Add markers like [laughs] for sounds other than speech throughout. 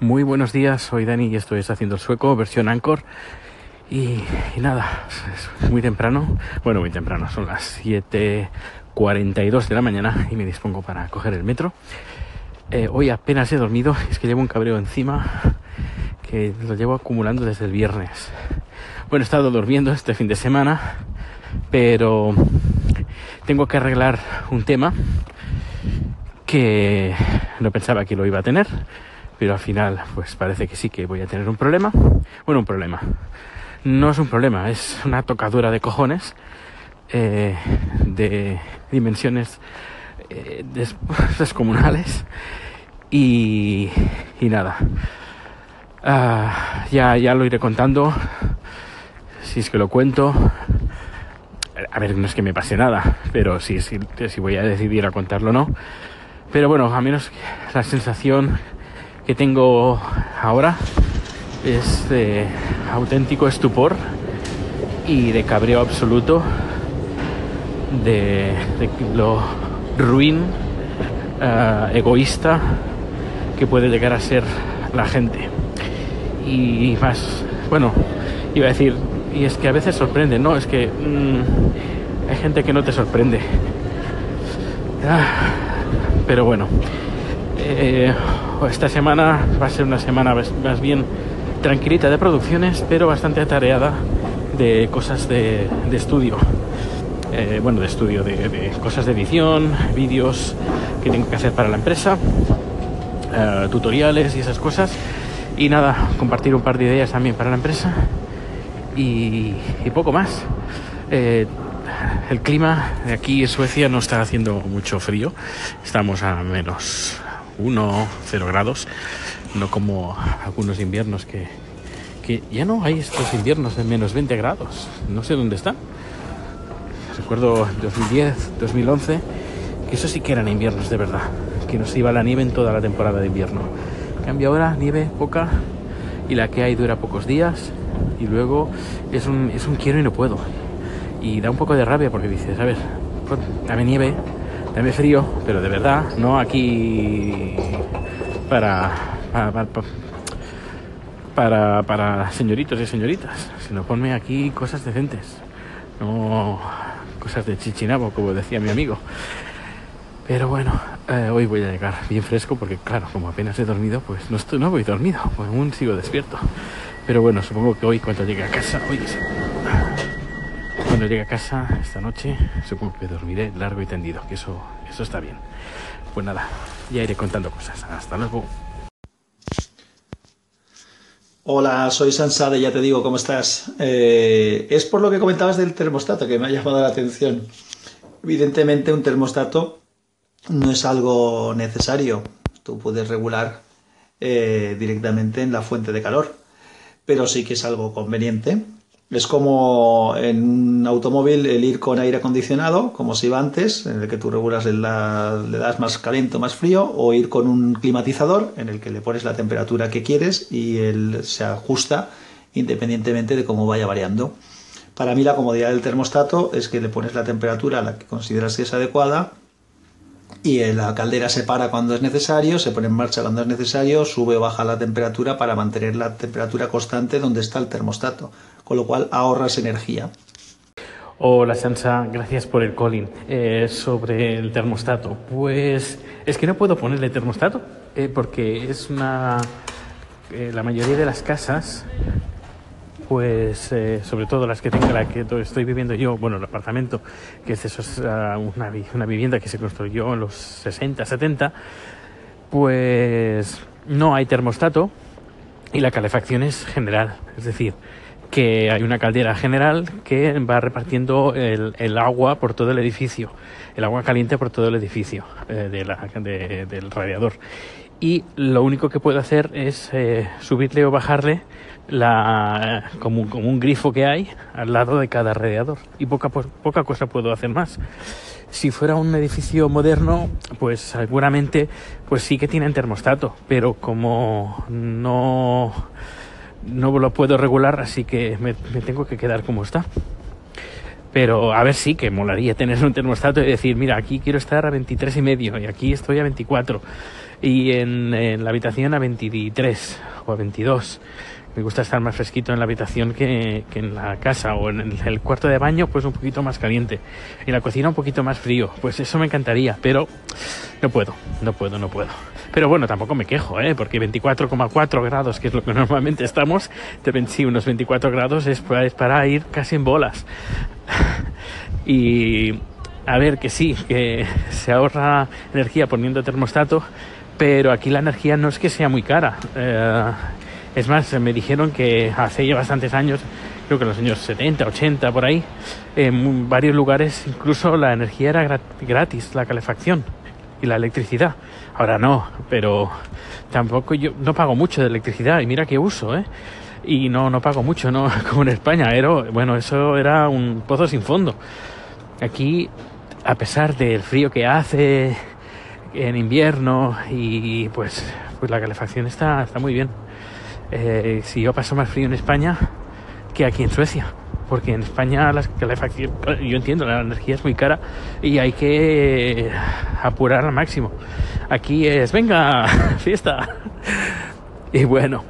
Muy buenos días, soy Dani y esto es Haciendo el Sueco, versión Anchor. Y, y nada, es muy temprano, bueno, muy temprano, son las 7.42 de la mañana y me dispongo para coger el metro. Eh, hoy apenas he dormido, es que llevo un cabreo encima que lo llevo acumulando desde el viernes. Bueno, he estado durmiendo este fin de semana, pero tengo que arreglar un tema que no pensaba que lo iba a tener pero al final pues parece que sí que voy a tener un problema. Bueno, un problema. No es un problema, es una tocadura de cojones eh, de dimensiones eh, [laughs] descomunales y, nada. Ah, ya, ya lo iré contando, si es que lo cuento. A ver, no es que me pase nada, pero sí, sí, si voy a decidir a contarlo o no. Pero bueno, a menos la sensación que tengo ahora es de auténtico estupor y de cabreo absoluto de, lo ruin, uh, egoísta que puede llegar a ser la gente. Y más, bueno, iba a decir, y es que a veces sorprende, ¿no? Es que mmm, hay gente que no te sorprende. Ah, pero bueno, eh, esta semana va a ser una semana más bien tranquilita de producciones, pero bastante atareada de cosas de, estudio. Eh, bueno, de estudio, de, cosas de edición, vídeos que tengo que hacer para la empresa, eh, tutoriales y esas cosas. Y nada, compartir un par de ideas también para la empresa y, poco más. Eh, el clima de aquí en Suecia no está haciendo mucho frío, estamos a menos 1, 0 grados, no como algunos inviernos que, que ya no hay estos inviernos de menos 20 grados, no sé dónde están. Recuerdo 2010, 2011, que eso sí que eran inviernos de verdad, que nos iba la nieve en toda la temporada de invierno. Cambia ahora, nieve poca, y la que hay dura pocos días, y luego es un, es un quiero y no puedo. Y da un poco de rabia porque dices, a ver, dame nieve, dame frío, pero de verdad, no aquí para, para, señoritos y señoritas, sino ponme aquí cosas decentes, no cosas de chichinabo, como decía mi amigo. Pero bueno, eh, hoy voy a llegar bien fresco porque claro, como apenas he dormido, pues no estoy, no voy dormido, pues aún sigo despierto. Pero bueno, supongo que hoy cuando llegue a casa, hoy cuando llegue a casa esta noche, supongo que dormiré largo y tendido, que eso, eso está bien. Pues nada, ya iré contando cosas. Hasta luego. Hola, soy Sansade, ya te digo, ¿cómo estás? Eh, es por lo que comentabas del termostato que me ha llamado la atención. Evidentemente un termostato no es algo necesario. Tú puedes regular eh, directamente en la fuente de calor, pero sí que es algo conveniente es como en un automóvil el ir con aire acondicionado, como se iba antes, en el que tú regulas, le das más caliente o más frío, o ir con un climatizador, en el que le pones la temperatura que quieres y él se ajusta independientemente de cómo vaya variando. Para mí la comodidad del termostato es que le pones la temperatura a la que consideras que es adecuada y la caldera se para cuando es necesario, se pone en marcha cuando es necesario, sube o baja la temperatura para mantener la temperatura constante donde está el termostato, con lo cual ahorras energía. Hola Sansa, gracias por el calling. Eh, sobre el termostato, pues es que no puedo ponerle termostato eh, porque es una... Eh, la mayoría de las casas pues sobre todo las que tengo, la que estoy viviendo yo, bueno, el apartamento, que es eso es uh, una, una, vivienda que se construyó en los 60, 70, pues no hay termostato y la calefacción es general, es decir, que hay una caldera general que va repartiendo el, el agua por todo el edificio, el agua caliente por todo el edificio eh, de la, de, del radiador. Y lo único que puedo hacer es eh, subirle o bajarle la, como, un grifo que hay al lado de cada radiador y poca, poca cosa puedo hacer más. Si fuera un edificio moderno, pues seguramente pues sí que tienen termostato, pero como no, no lo puedo regular, así que me, tengo que quedar como está. Pero a ver, sí que molaría tener un termostato y decir, mira, aquí quiero estar a 23 y medio y aquí estoy a 24. y en, en la habitación a 23 o a 22 me gusta estar más fresquito en la habitación que, en la casa o en el cuarto de baño pues un poquito más caliente. Y la cocina un poquito más frío pues eso me encantaría pero no puedo no puedo no puedo. Pero bueno tampoco me quejo ¿eh? porque 24,4 grados que es lo que [laughs] normalmente estamos de sí, unos 24 grados es, es para ir casi en bolas. [laughs] Y a ver que sí que se ahorra energía poniendo termostato pero aquí la energía no es que sea muy cara. Eh, es más, me dijeron que hace ya bastantes años, creo que en los años 70, 80, por ahí, en varios lugares incluso la energía era gratis, la calefacción y la electricidad. Ahora no, pero tampoco yo no pago mucho de electricidad y mira que uso, ¿eh? Y no, no pago mucho, ¿no? [laughs] Como en España, era, bueno, eso era un pozo sin fondo. Aquí, a pesar del frío que hace en invierno y pues, pues la calefacción está, está muy bien eh, si yo paso más frío en España que aquí en Suecia. Porque en España la calefacción, yo entiendo, la energía es muy cara y hay que apurar al máximo. Aquí es, venga, [laughs] fiesta. Y bueno,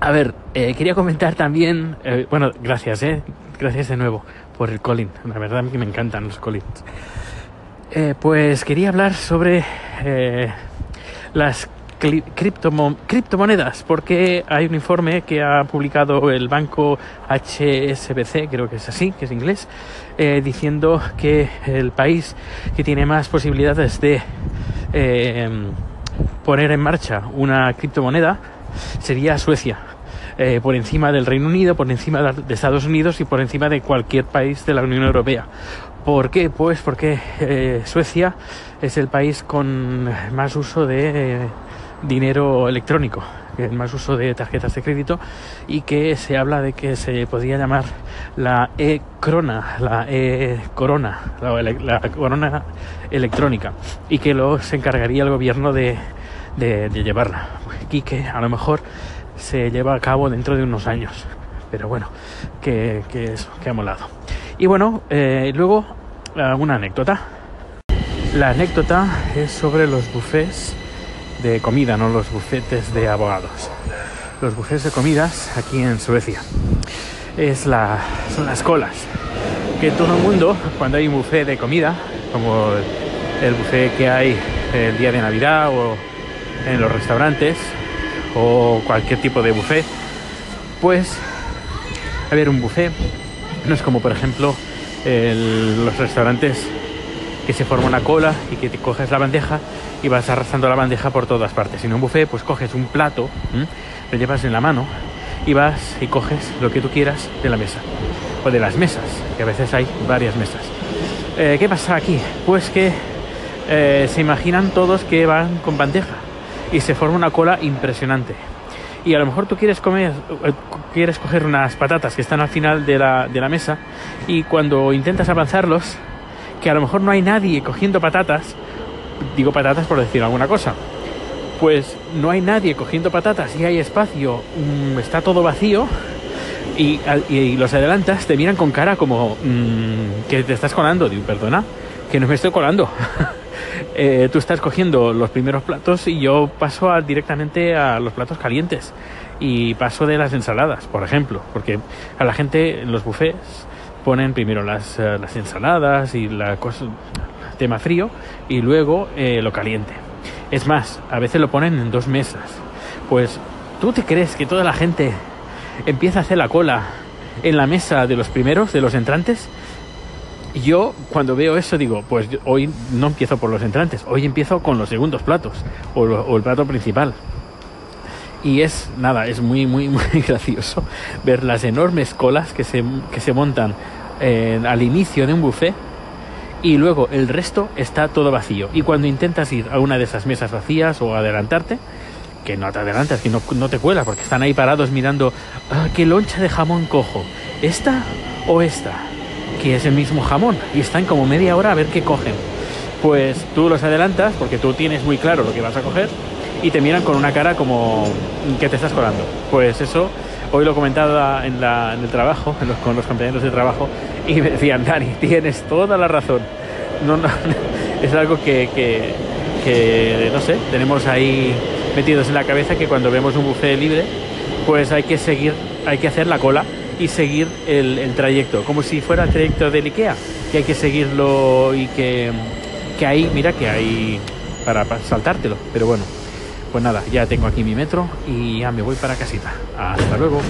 a ver, eh, quería comentar también, eh, bueno, gracias, eh, gracias de nuevo por el Colin. La verdad que me encantan los Collins. Eh, pues quería hablar sobre eh, criptomonedas, porque hay un informe que ha publicado el banco HSBC, creo que es así, que es inglés, eh, diciendo que el país que tiene más posibilidades de eh, poner en marcha una criptomoneda sería Suecia. Eh, por encima del Reino Unido, por encima de Estados Unidos y por encima de cualquier país de la Unión Europea. ¿Por qué? Pues porque eh, Suecia es el país con más uso de dinero electrónico, es más uso de tarjetas de crédito y que se habla de que se podría llamar la e-crona, la e-corona, la, corona electrónica y que lo se encargaría el gobierno de, de, llevarla y que a lo mejor se lleva a cabo dentro de unos años. Pero bueno, que, que eso, que ha molado. Y bueno, eh, luego una anécdota. La anécdota es sobre los buffets de comida, no los bufetes de abogados. Los bufetes de comidas aquí en Suecia. Es la, son las colas. Que todo el mundo, cuando hay un buffet de comida, como el buffet que hay el día de Navidad o en los restaurantes o cualquier tipo de buffet, pues a ver un buffet no es como por ejemplo el, los restaurantes que se forma una cola y que te coges la bandeja y vas arrastrando la bandeja por todas partes. En un buffet, pues coges un plato, lo llevas en la mano y vas y coges lo que tú quieras de la mesa o de las mesas, que a veces hay varias mesas. Eh, ¿Qué pasa aquí? Pues que eh, se imaginan todos que van con bandeja y se forma una cola impresionante. Y a lo mejor tú quieres comer, eh, quieres coger unas patatas que están al final de la, de la mesa y cuando intentas avanzarlos, que a lo mejor no hay nadie cogiendo patatas, digo patatas por decir alguna cosa, pues no hay nadie cogiendo patatas y hay espacio, mm, está todo vacío y, y, los adelantas, te miran con cara como mmm, que te estás colando, digo, perdona, que no me estoy colando. [laughs] eh, tú estás cogiendo los primeros platos y yo paso a, directamente a los platos calientes y paso de las ensaladas, por ejemplo, porque a la gente en los buffets ponen primero las, uh, las ensaladas y la cosa, tema frío y luego eh, lo caliente. Es más, a veces lo ponen en dos mesas. Pues, ¿tú te crees que toda la gente empieza a hacer la cola en la mesa de los primeros, de los entrantes? Yo cuando veo eso digo, pues hoy no empiezo por los entrantes, hoy empiezo con los segundos platos o, el plato principal. Y es nada, es muy, muy, [laughs] muy gracioso ver las enormes colas que se, que se montan eh, al inicio de un buffet y luego el resto está todo vacío. Y cuando intentas ir a una de esas mesas vacías o adelantarte, que no te adelantas, que no, te cuela, porque están ahí parados mirando, ah, ¿qué loncha de jamón cojo? ¿Esta o esta? Que es el mismo jamón. Y están como media hora a ver qué cogen. Pues tú los adelantas, porque tú tienes muy claro lo que vas a coger, y te miran con una cara como que te estás colando. Pues eso, hoy lo comentaba en, la, en el trabajo, [laughs] con los compañeros de trabajo, y me decían, Dani, tienes toda la razón. No, [laughs] es algo que, que, no sé, tenemos ahí metidos en la cabeza que cuando vemos un buffet libre, pues hay que seguir, hay que hacer la cola y seguir el, trayecto, como si fuera el trayecto del IKEA, que hay que seguirlo y que, que hay, mira que hay para, para saltártelo, pero bueno, pues nada, ya tengo aquí mi metro y ya me voy para casita. Hasta luego.